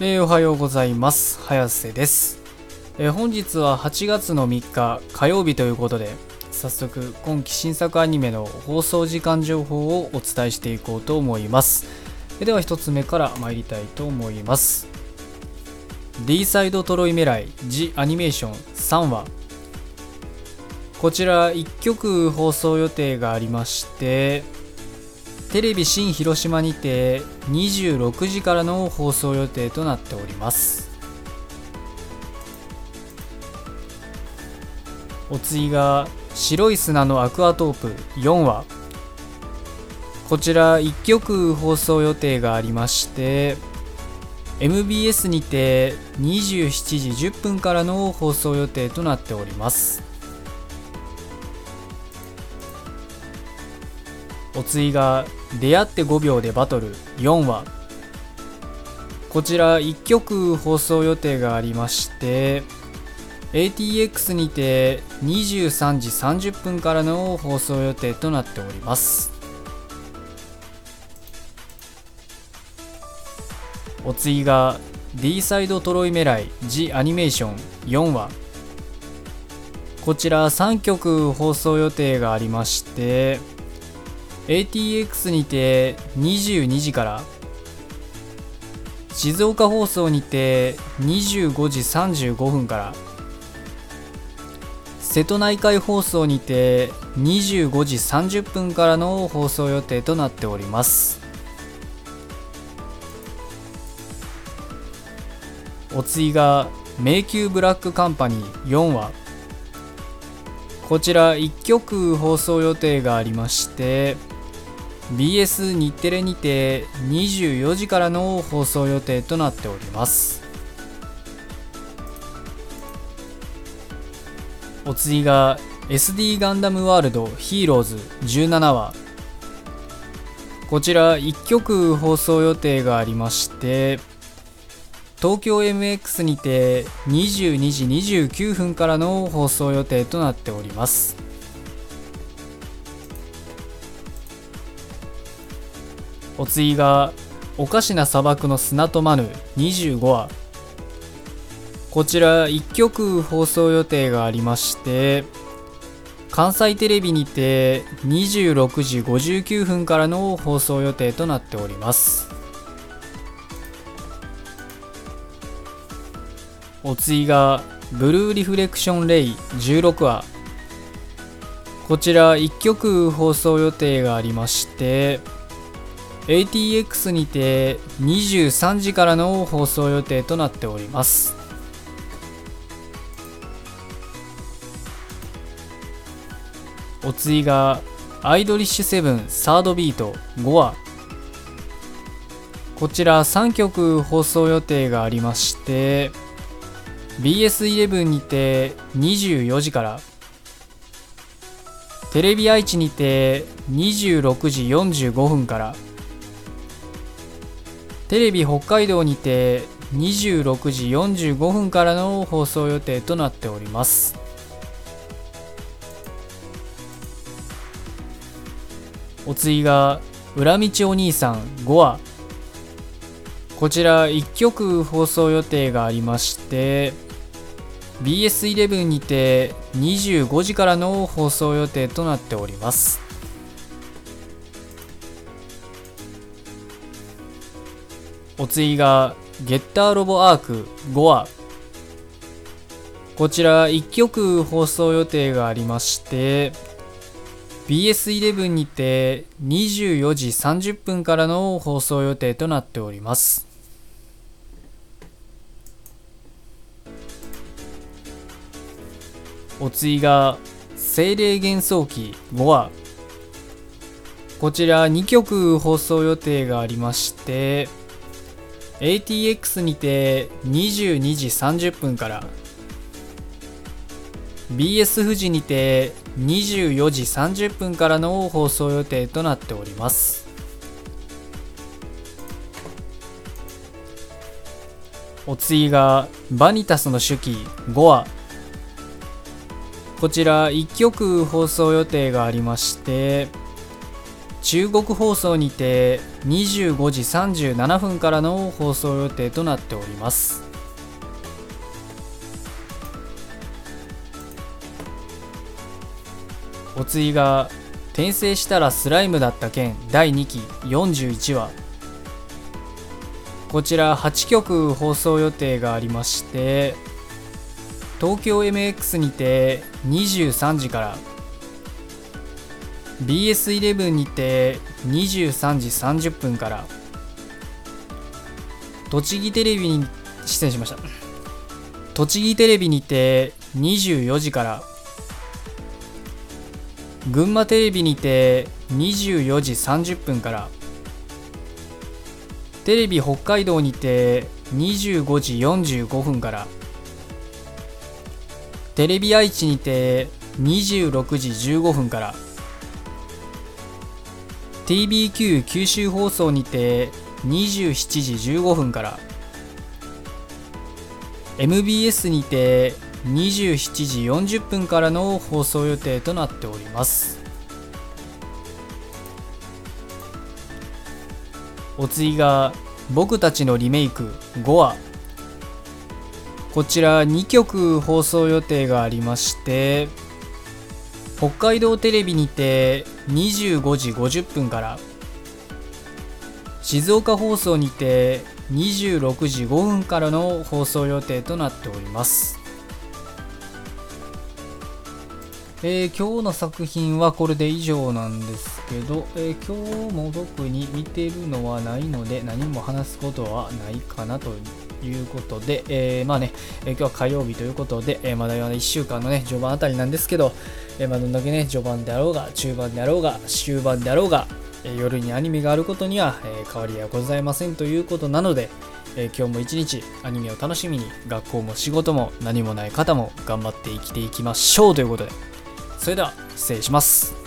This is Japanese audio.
えー、おはようございます。早瀬です、えー、本日は8月の3日火曜日ということで早速今期新作アニメの放送時間情報をお伝えしていこうと思います。では1つ目から参りたいと思います。D サイドトロイメライジアニメーション3話こちら1曲放送予定がありましてテレビ新広島にて26時からの放送予定となっております。お次が白い砂のアクアトープ4話。こちら1曲放送予定がありまして MBS にて27時10分からの放送予定となっております。お次が「出会って5秒でバトル」4話。こちら1曲放送予定がありまして ATX にて23時30分からの放送予定となっております。お次が D サイドトロイメライジアニメーション4話。こちら3曲放送予定がありまして ATX にて22時から。静岡放送にて25時35分から。瀬戸内海放送にて25時30分からの放送予定となっております。お次が迷宮ブラックカンパニー4話。こちら1曲放送予定がありまして BS 日テレにて24時からの放送予定となっております。お次が SD ガンダムワールドヒーローズ17話こちら1曲放送予定がありまして東京 MX にて22時29分からの放送予定となっております。お次がおかしな砂漠の砂とマヌ25話。こちら1曲放送予定がありまして関西テレビにて26時59分からの放送予定となっております。お次がブルーリフレクションレイ16話。こちら1曲放送予定がありまして ATX にて23時からの放送予定となっております。お次がアイドリッシュセブンサードビート5話。こちら3曲放送予定がありまして BS11 にて24時からテレビ愛知にて26時45分からテレビ北海道にて26時45分からの放送予定となっております。お次が「裏道お兄さん5話」こちら1曲放送予定がありまして BS11 にて25時からの放送予定となっております。お次がゲッターロボアーク5話。こちら1曲放送予定がありまして BS11 にて24時30分からの放送予定となっております。お次が精霊幻想記5話。こちら2曲放送予定がありまして ATX にて22時30分から BS 富士にて24時30分からの放送予定となっております。お次がバニタスの手記5話こちら1曲放送予定がありまして中国放送にて25時37分からの放送予定となっております。お次が転生したらスライムだった件第2期41話。こちら8曲放送予定がありまして東京 MX にて23時から BS11 にて23時30分から。栃木テレビに出演しました。栃木テレビにて24時から。群馬テレビにて24時30分から。テレビ北海道にて25時45分から。テレビ愛知にて26時15分から。TBQ 九州放送にて27時15分から。MBS にて27時40分からの放送予定となっております。お次が僕たちのリメイク5話こちら2曲放送予定がありまして北海道テレビにて25時50分から。静岡放送にて26時5分からの放送予定となっております。えー、今日の作品はこれで以上なんですけど、えー、今日も特に見てるのはないので何も話すことはないかなということで、えー、まあね、え今日は火曜日ということで、えまだ1週間のね、序盤あたりなんですけど、えまあ、どんだけね、序盤であろうが、中盤であろうが、終盤であろうが、え夜にアニメがあることには、え変わりはございませんということなので、え今日も一日アニメを楽しみに学校も仕事も何もない方も頑張って生きていきましょうということでそれでは失礼します。